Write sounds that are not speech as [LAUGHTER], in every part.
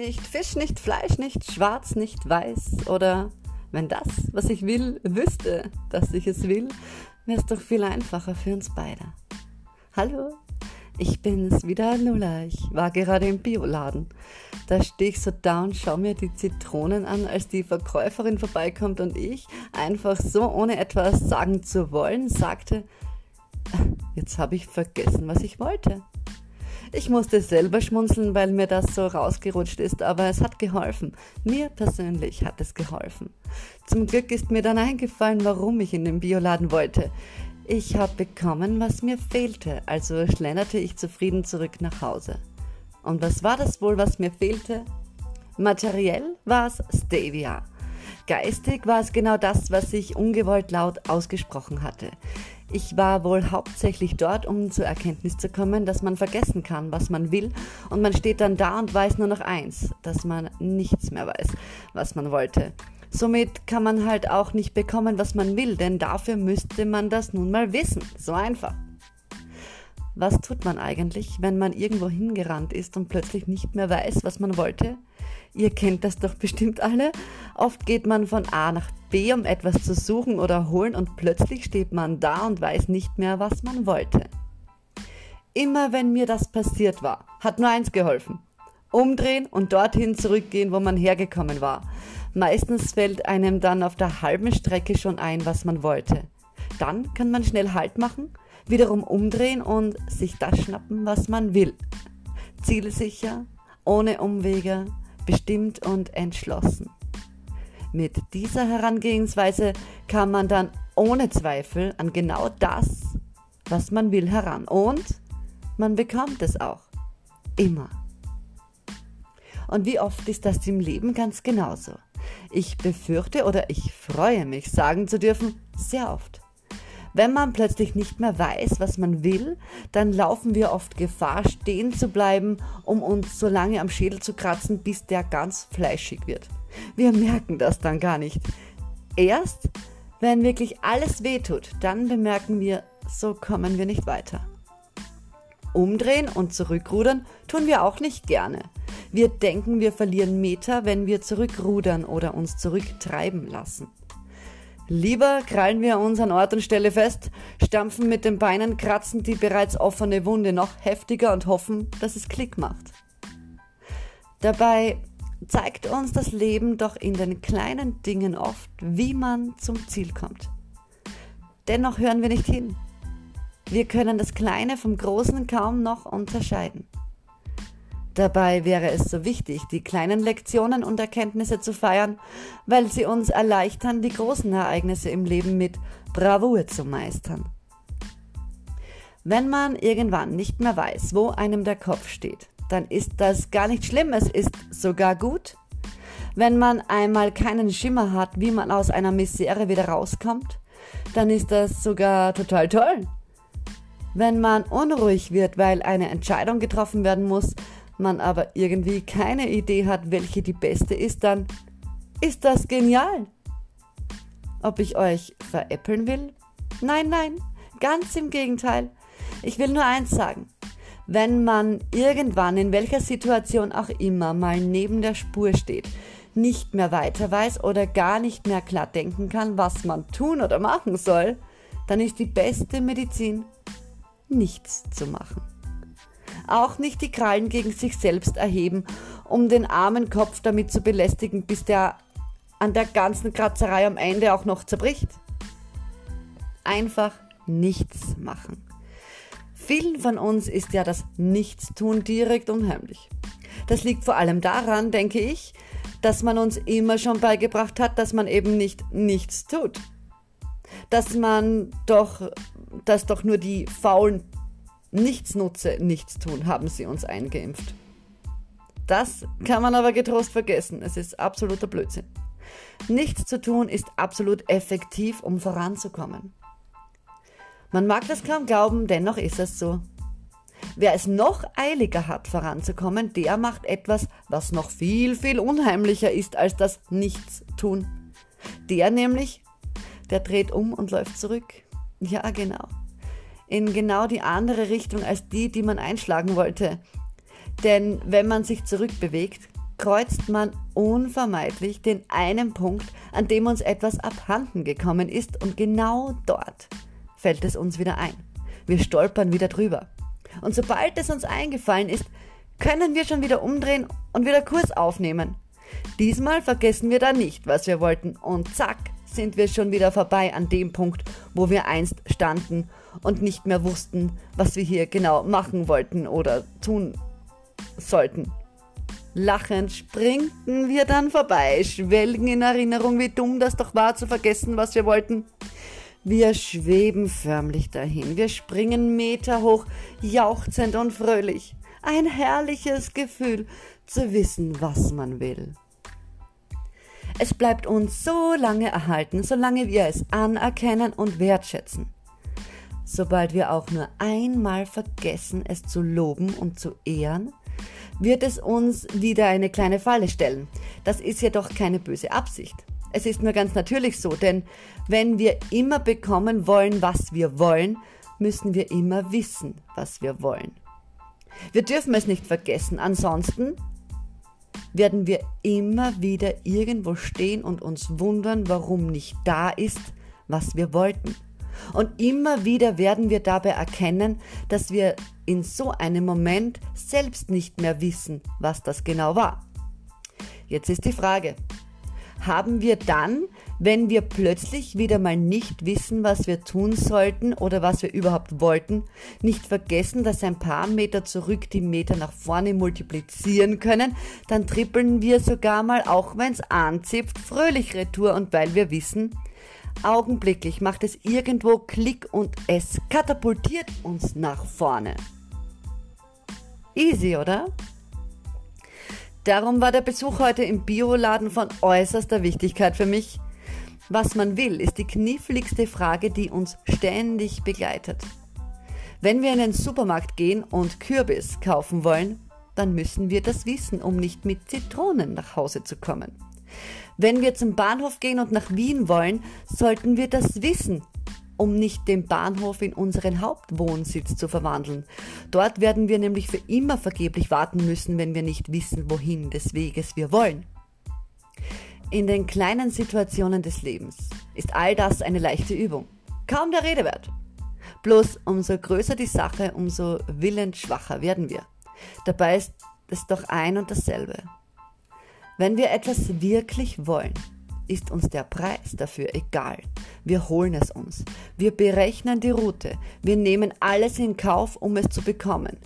nicht Fisch, nicht Fleisch, nicht schwarz, nicht weiß. Oder wenn das, was ich will, wüsste, dass ich es will, wäre es doch viel einfacher für uns beide. Hallo, ich bin's wieder, Lula. Ich war gerade im Bioladen. Da stehe ich so da und schaue mir die Zitronen an, als die Verkäuferin vorbeikommt und ich, einfach so ohne etwas sagen zu wollen, sagte, jetzt habe ich vergessen, was ich wollte. Ich musste selber schmunzeln, weil mir das so rausgerutscht ist, aber es hat geholfen. Mir persönlich hat es geholfen. Zum Glück ist mir dann eingefallen, warum ich in den Bioladen wollte. Ich habe bekommen, was mir fehlte, also schlenderte ich zufrieden zurück nach Hause. Und was war das wohl, was mir fehlte? Materiell war es Stevia. Geistig war es genau das, was ich ungewollt laut ausgesprochen hatte. Ich war wohl hauptsächlich dort, um zur Erkenntnis zu kommen, dass man vergessen kann, was man will, und man steht dann da und weiß nur noch eins, dass man nichts mehr weiß, was man wollte. Somit kann man halt auch nicht bekommen, was man will, denn dafür müsste man das nun mal wissen. So einfach. Was tut man eigentlich, wenn man irgendwo hingerannt ist und plötzlich nicht mehr weiß, was man wollte? Ihr kennt das doch bestimmt alle. Oft geht man von A nach B, um etwas zu suchen oder holen und plötzlich steht man da und weiß nicht mehr, was man wollte. Immer wenn mir das passiert war, hat nur eins geholfen. Umdrehen und dorthin zurückgehen, wo man hergekommen war. Meistens fällt einem dann auf der halben Strecke schon ein, was man wollte. Dann kann man schnell Halt machen, wiederum umdrehen und sich das schnappen, was man will. Zielsicher, ohne Umwege, bestimmt und entschlossen. Mit dieser Herangehensweise kann man dann ohne Zweifel an genau das, was man will, heran. Und man bekommt es auch. Immer. Und wie oft ist das im Leben ganz genauso? Ich befürchte oder ich freue mich, sagen zu dürfen, sehr oft. Wenn man plötzlich nicht mehr weiß, was man will, dann laufen wir oft Gefahr, stehen zu bleiben, um uns so lange am Schädel zu kratzen, bis der ganz fleischig wird. Wir merken das dann gar nicht. Erst, wenn wirklich alles wehtut, dann bemerken wir, so kommen wir nicht weiter. Umdrehen und zurückrudern tun wir auch nicht gerne. Wir denken, wir verlieren Meter, wenn wir zurückrudern oder uns zurücktreiben lassen. Lieber krallen wir uns an Ort und Stelle fest, stampfen mit den Beinen, kratzen die bereits offene Wunde noch heftiger und hoffen, dass es Klick macht. Dabei zeigt uns das Leben doch in den kleinen Dingen oft, wie man zum Ziel kommt. Dennoch hören wir nicht hin. Wir können das Kleine vom Großen kaum noch unterscheiden. Dabei wäre es so wichtig, die kleinen Lektionen und Erkenntnisse zu feiern, weil sie uns erleichtern, die großen Ereignisse im Leben mit Bravour zu meistern. Wenn man irgendwann nicht mehr weiß, wo einem der Kopf steht, dann ist das gar nicht schlimm, es ist sogar gut. Wenn man einmal keinen Schimmer hat, wie man aus einer Misere wieder rauskommt, dann ist das sogar total toll. Wenn man unruhig wird, weil eine Entscheidung getroffen werden muss, man aber irgendwie keine Idee hat, welche die beste ist, dann ist das genial. Ob ich euch veräppeln will? Nein, nein, ganz im Gegenteil. Ich will nur eins sagen. Wenn man irgendwann in welcher Situation auch immer mal neben der Spur steht, nicht mehr weiter weiß oder gar nicht mehr klar denken kann, was man tun oder machen soll, dann ist die beste Medizin, nichts zu machen auch nicht die Krallen gegen sich selbst erheben, um den armen Kopf damit zu belästigen, bis der an der ganzen Kratzerei am Ende auch noch zerbricht. Einfach nichts machen. Vielen von uns ist ja das Nichtstun direkt unheimlich. Das liegt vor allem daran, denke ich, dass man uns immer schon beigebracht hat, dass man eben nicht nichts tut. Dass man doch, dass doch nur die faulen Nichts nutze, nichts tun, haben sie uns eingeimpft. Das kann man aber getrost vergessen. Es ist absoluter Blödsinn. Nichts zu tun ist absolut effektiv, um voranzukommen. Man mag das kaum glauben, dennoch ist es so. Wer es noch eiliger hat, voranzukommen, der macht etwas, was noch viel, viel unheimlicher ist als das Nichtstun. Der nämlich, der dreht um und läuft zurück. Ja, genau in genau die andere Richtung als die, die man einschlagen wollte. Denn wenn man sich zurückbewegt, kreuzt man unvermeidlich den einen Punkt, an dem uns etwas abhanden gekommen ist und genau dort fällt es uns wieder ein. Wir stolpern wieder drüber. Und sobald es uns eingefallen ist, können wir schon wieder umdrehen und wieder Kurs aufnehmen. Diesmal vergessen wir da nicht, was wir wollten und zack, sind wir schon wieder vorbei an dem Punkt, wo wir einst standen und nicht mehr wussten, was wir hier genau machen wollten oder tun sollten. Lachend springten wir dann vorbei, schwelgen in Erinnerung, wie dumm das doch war, zu vergessen, was wir wollten. Wir schweben förmlich dahin, wir springen Meter hoch, jauchzend und fröhlich. Ein herrliches Gefühl, zu wissen, was man will. Es bleibt uns so lange erhalten, solange wir es anerkennen und wertschätzen. Sobald wir auch nur einmal vergessen, es zu loben und zu ehren, wird es uns wieder eine kleine Falle stellen. Das ist jedoch keine böse Absicht. Es ist nur ganz natürlich so, denn wenn wir immer bekommen wollen, was wir wollen, müssen wir immer wissen, was wir wollen. Wir dürfen es nicht vergessen, ansonsten werden wir immer wieder irgendwo stehen und uns wundern, warum nicht da ist, was wir wollten. Und immer wieder werden wir dabei erkennen, dass wir in so einem Moment selbst nicht mehr wissen, was das genau war. Jetzt ist die Frage, haben wir dann, wenn wir plötzlich wieder mal nicht wissen, was wir tun sollten oder was wir überhaupt wollten, nicht vergessen, dass ein paar Meter zurück die Meter nach vorne multiplizieren können, dann trippeln wir sogar mal, auch wenn es anzipft, fröhlich retour und weil wir wissen, augenblicklich macht es irgendwo Klick und es katapultiert uns nach vorne. Easy, oder? Darum war der Besuch heute im Bioladen von äußerster Wichtigkeit für mich. Was man will, ist die kniffligste Frage, die uns ständig begleitet. Wenn wir in den Supermarkt gehen und Kürbis kaufen wollen, dann müssen wir das wissen, um nicht mit Zitronen nach Hause zu kommen. Wenn wir zum Bahnhof gehen und nach Wien wollen, sollten wir das wissen, um nicht den Bahnhof in unseren Hauptwohnsitz zu verwandeln. Dort werden wir nämlich für immer vergeblich warten müssen, wenn wir nicht wissen, wohin des Weges wir wollen. In den kleinen Situationen des Lebens ist all das eine leichte Übung. Kaum der Rede wert. Bloß umso größer die Sache, umso willensschwacher werden wir. Dabei ist es doch ein und dasselbe. Wenn wir etwas wirklich wollen, ist uns der Preis dafür egal. Wir holen es uns. Wir berechnen die Route. Wir nehmen alles in Kauf, um es zu bekommen.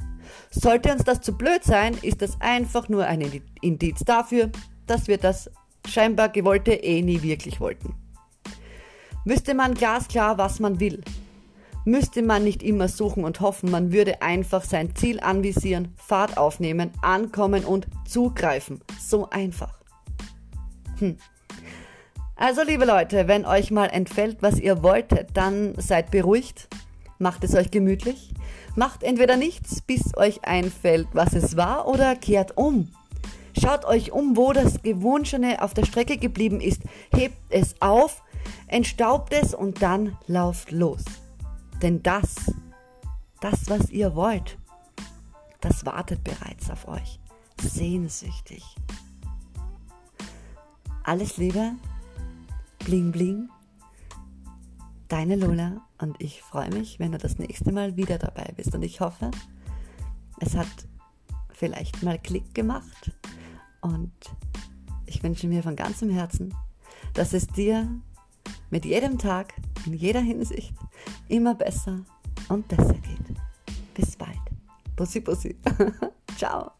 Sollte uns das zu blöd sein, ist das einfach nur ein Indiz dafür, dass wir das scheinbar gewollte eh nie wirklich wollten. Müsste man glasklar, was man will, müsste man nicht immer suchen und hoffen, man würde einfach sein Ziel anvisieren, Fahrt aufnehmen, ankommen und zugreifen. So einfach. Hm. Also liebe Leute, wenn euch mal entfällt, was ihr wolltet, dann seid beruhigt, macht es euch gemütlich, macht entweder nichts, bis euch einfällt, was es war, oder kehrt um. Schaut euch um, wo das Gewunschene auf der Strecke geblieben ist, hebt es auf, entstaubt es und dann lauft los. Denn das, das, was ihr wollt, das wartet bereits auf euch, sehnsüchtig. Alles Liebe, Bling Bling. Deine Lola und ich freue mich, wenn du das nächste Mal wieder dabei bist. Und ich hoffe, es hat vielleicht mal Klick gemacht. Und ich wünsche mir von ganzem Herzen, dass es dir mit jedem Tag, in jeder Hinsicht, immer besser und besser geht. Bis bald. Bussi, bussi. [LAUGHS] Ciao.